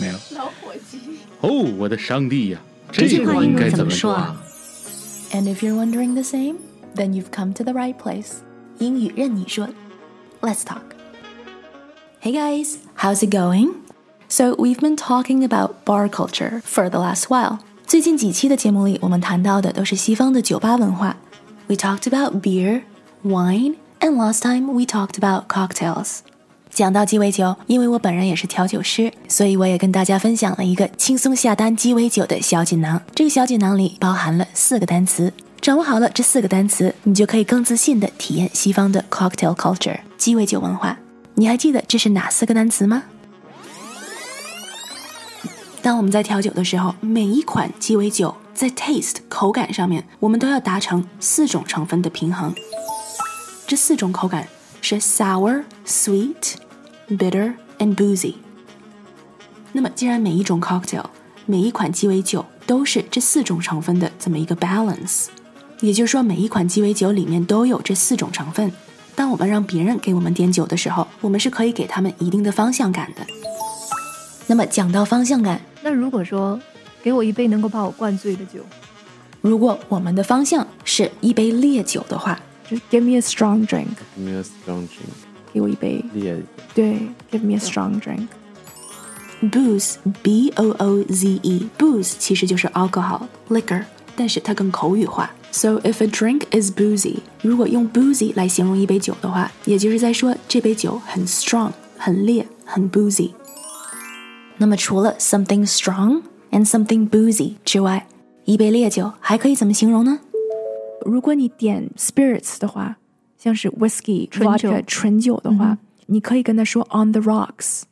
没有。老伙计。哦，我的上帝呀！这个应该怎么说？And if you're wondering the same, then you've come to the right place. 英语韧你说，Let's talk. Hey guys, how's it going? So we've been talking about bar culture for the last while. 最近几期的节目里，我们谈到的都是西方的酒吧文化。We talked about beer, wine, and last time we talked about cocktails. 讲到鸡尾酒，因为我本人也是调酒师，所以我也跟大家分享了一个轻松下单鸡尾酒的小锦囊。这个小锦囊里包含了四个单词，掌握好了这四个单词，你就可以更自信的体验西方的 cocktail culture 鸡尾酒文化。你还记得这是哪四个单词吗？当我们在调酒的时候，每一款鸡尾酒在 taste 口感上面，我们都要达成四种成分的平衡。这四种口感是 sour、sweet、bitter and boozy。那么，既然每一种 cocktail，每一款鸡尾酒都是这四种成分的这么一个 balance，也就是说，每一款鸡尾酒里面都有这四种成分。当我们让别人给我们点酒的时候，我们是可以给他们一定的方向感的。那么讲到方向感，那如果说给我一杯能够把我灌醉的酒，如果我们的方向是一杯烈酒的话，就是 give me a strong drink， me a strong drink，给我一杯，烈对，give me a strong drink。 booze b o o z e booze 其实就是 alcohol liquor，但是它更口语化。So if a drink is boozy，如果用 boozy 来形容一杯酒的话，也就是在说这杯酒很 strong，很烈，很 boozy。那么除了 something strong and something boozy 之外，一杯烈酒还可以怎么形容呢？ 如果你点 spirits 的话，像是酒 vodka 纯酒的话，你可以跟他说 on the rocks。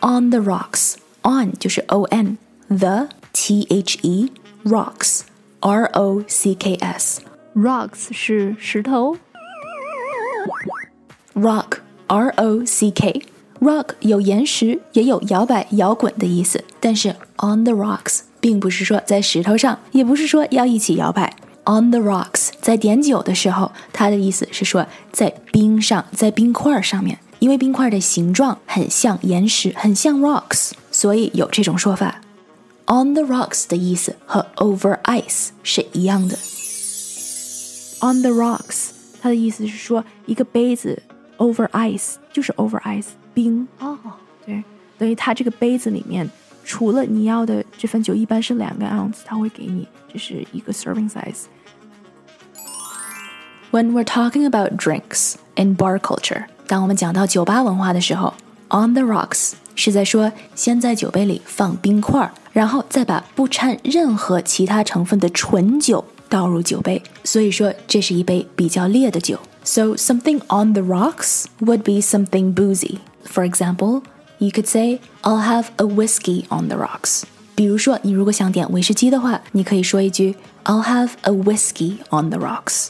on the rocks。on 就是 o n the t h e rocks r o c k s rocks 是石头，rock r o c k rock 有岩石，也有摇摆、摇滚的意思。但是 on the rocks 并不是说在石头上，也不是说要一起摇摆。On the rocks 在点酒的时候，它的意思是说在冰上，在冰块上面，因为冰块的形状很像岩石，很像 rocks，所以有这种说法。on the rocks 的意思和 over ice 是一样的。on the rocks，它的意思是说一个杯子 over ice 就是 over ice 冰哦，对，等于它这个杯子里面除了你要的这份酒一般是两个 ounce，它会给你这是一个 serving size。 When we're talking about drinks in bar culture，当我们讲到酒吧文化的时候，on the rocks 是在说先在酒杯里放冰块，然后再把不掺任何其他成分的纯酒倒入酒杯，所以说这是一杯比较烈的酒。So something on the rocks would be something boozy. For example, you could say, "I'll have a whiskey on the rocks." 比如说，你如果想点威士忌的话，你可以说一句 "I'll have a whiskey on the rocks."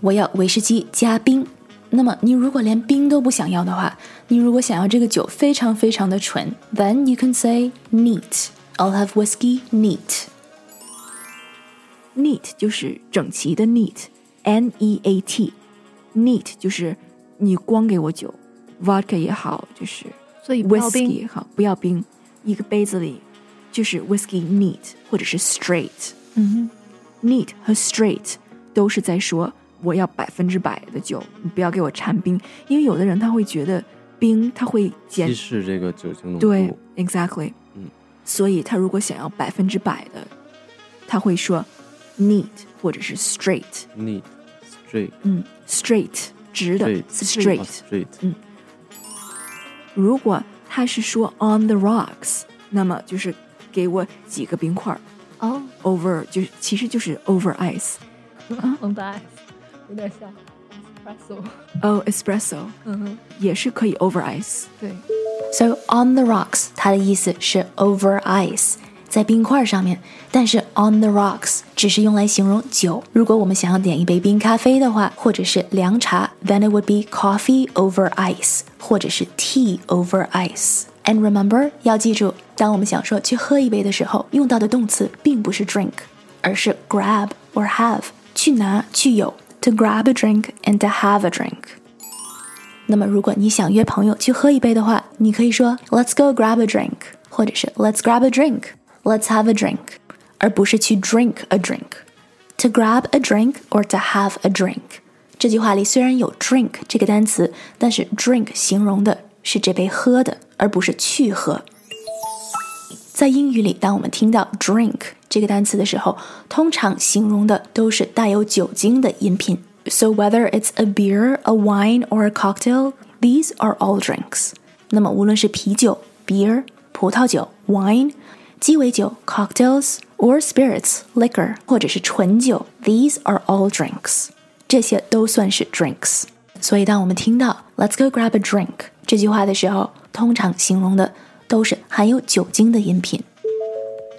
我要威士忌加冰。那么你如果连冰都不想要的话，你如果想要这个酒非常非常的纯，then you can say neat. I'll have whiskey neat. neat 就是整齐的 neat，n e a t。neat 就是你光给我酒，vodka 也好，就是 所以不要 whisky 冰也好，不要冰，一个杯子里就是 whisky neat 或者是 straight。嗯 neat 和 straight 都是在说我要百分之百的酒，你不要给我掺冰，因为有的人他会觉得冰他会减稀释这个酒精浓度。对，exactly，嗯，所以他如果想要百分之百的，他会说 neat 或者是 straight，neat straight 嗯，straight 直的 straight straight，straight 如果他是说 on the rocks，那么就是给我几个冰块儿哦， over，就是其实就是 over ice。红的 ice 有点像 espresso。哦、espresso 嗯哼，也是可以 over ice。对。 So on the rocks，它的意思是 over ice， 在冰块上面。但是 on the rocks 只是用来形容酒。如果我们想要点一杯冰咖啡的话，或者是凉茶，then it would be coffee over ice，或者是 tea over ice。And remember，要记住，当我们想说去喝一杯的时候，用到的动词并不是 drink，而是 grab or have，去拿去有。To grab a drink and to have a drink。那么，如果你想约朋友去喝一杯的话，你可以说 "Let's go grab a drink"，或者是 "Let's grab a drink"，"Let's have a drink"，而不是去 drink a drink。To grab a drink or to have a drink，这句话里虽然有 drink 这个单词，但是 drink 形容的是这杯喝的，而不是去喝。在英语里，当我们听到 drink 这个单词的时候，通常形容的都是带有酒精的饮品。So whether it's a beer, a wine, or a cocktail, these are all drinks. 那么无论是啤酒 beer、葡萄酒 wine、 鸡尾酒 cocktails or spirits liquor，或者是纯酒，these are all drinks. 这些都算是 drinks。所以当我们听到 "Let's go grab a drink" 这句话的时候，通常形容的都是含有酒精的饮品。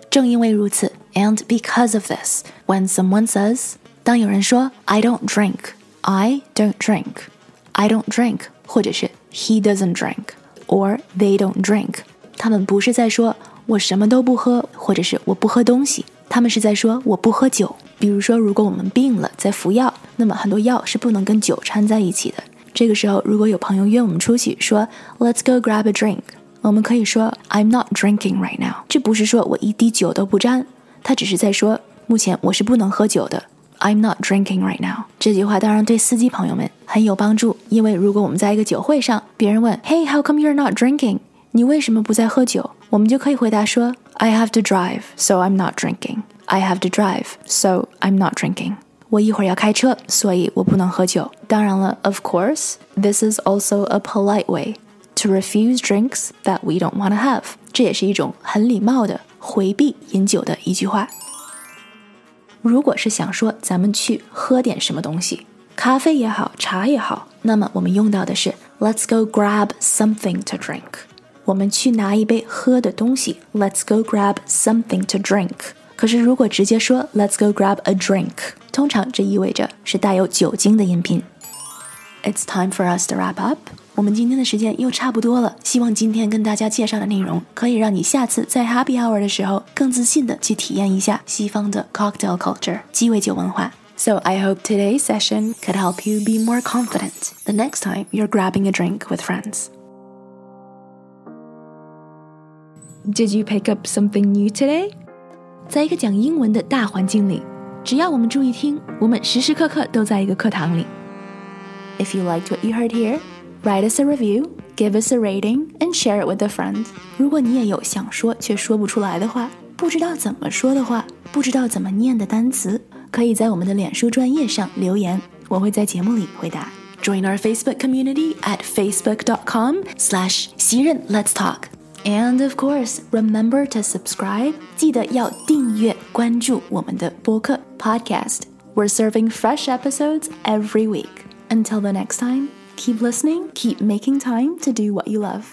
正因为如此，and because of this, when someone says 当有人说 "I don't drink", "I don't drink", "I don't drink"，或者是 "He doesn't drink" or "They don't drink"，他们不是在说 我什么都不喝，或者是我不喝东西，他们是在说我不喝酒。比如说，如果我们病了在服药，那么很多药是不能跟酒掺在一起的。这个时候，如果有朋友约我们出去，说 "Let's go grab a drink"，我们可以说 "I'm not drinking right now"。这不是说我一滴酒都不沾，他只是在说目前我是不能喝酒的。I'm not drinking right now。这句话当然对司机朋友们很有帮助，因为如果我们在一个酒会上，别人问 Hey, how come you're not drinking？你为什么不在喝酒？我们就可以回答说 I have to drive, so I'm not drinking. I have to drive, so I'm not drinking. 我一会儿要开车，所以我不能喝酒。当然了，of course, this is also a polite way to refuse drinks that we don't want to have。这也是一种很礼貌的回避饮酒的一句话。如果是想说咱们去喝点什么东西，咖啡也好，茶也好，那么我们用到的是 Let's go grab something to drink。 我们去拿一杯喝的东西，Let's go grab something to drink。可是如果直接说 Let's go grab a drink，通常这意味着是带有酒精的饮品。It's time for us to wrap up。我们今天的时间又差不多了，希望今天跟大家介绍的内容可以让你下次在 Happy Hour 的时候更自信的去体验一下西方的 cocktail culture 鸡尾酒文化。So I hope today's session could help you be more confident the next time you're grabbing a drink with friends. Did you pick up something new today？在一个讲英文的大环境里，只要我们注意听，我们时时刻刻都在一个课堂里。If you liked what you heard here, write us a review, give us a rating, and share it with a friend。如果你也有想说却说不出来的话，不知道怎么说的话，不知道怎么念的单词，可以在我们的脸书专业上留言，我会在节目里回答。Join our Facebook community at facebook.com slash 熙韧 Let's Talk。And of course, remember to subscribe. 记得要订阅关注我们的播客 podcast. We're serving fresh episodes every week. Until the next time, keep listening, keep making time to do what you love.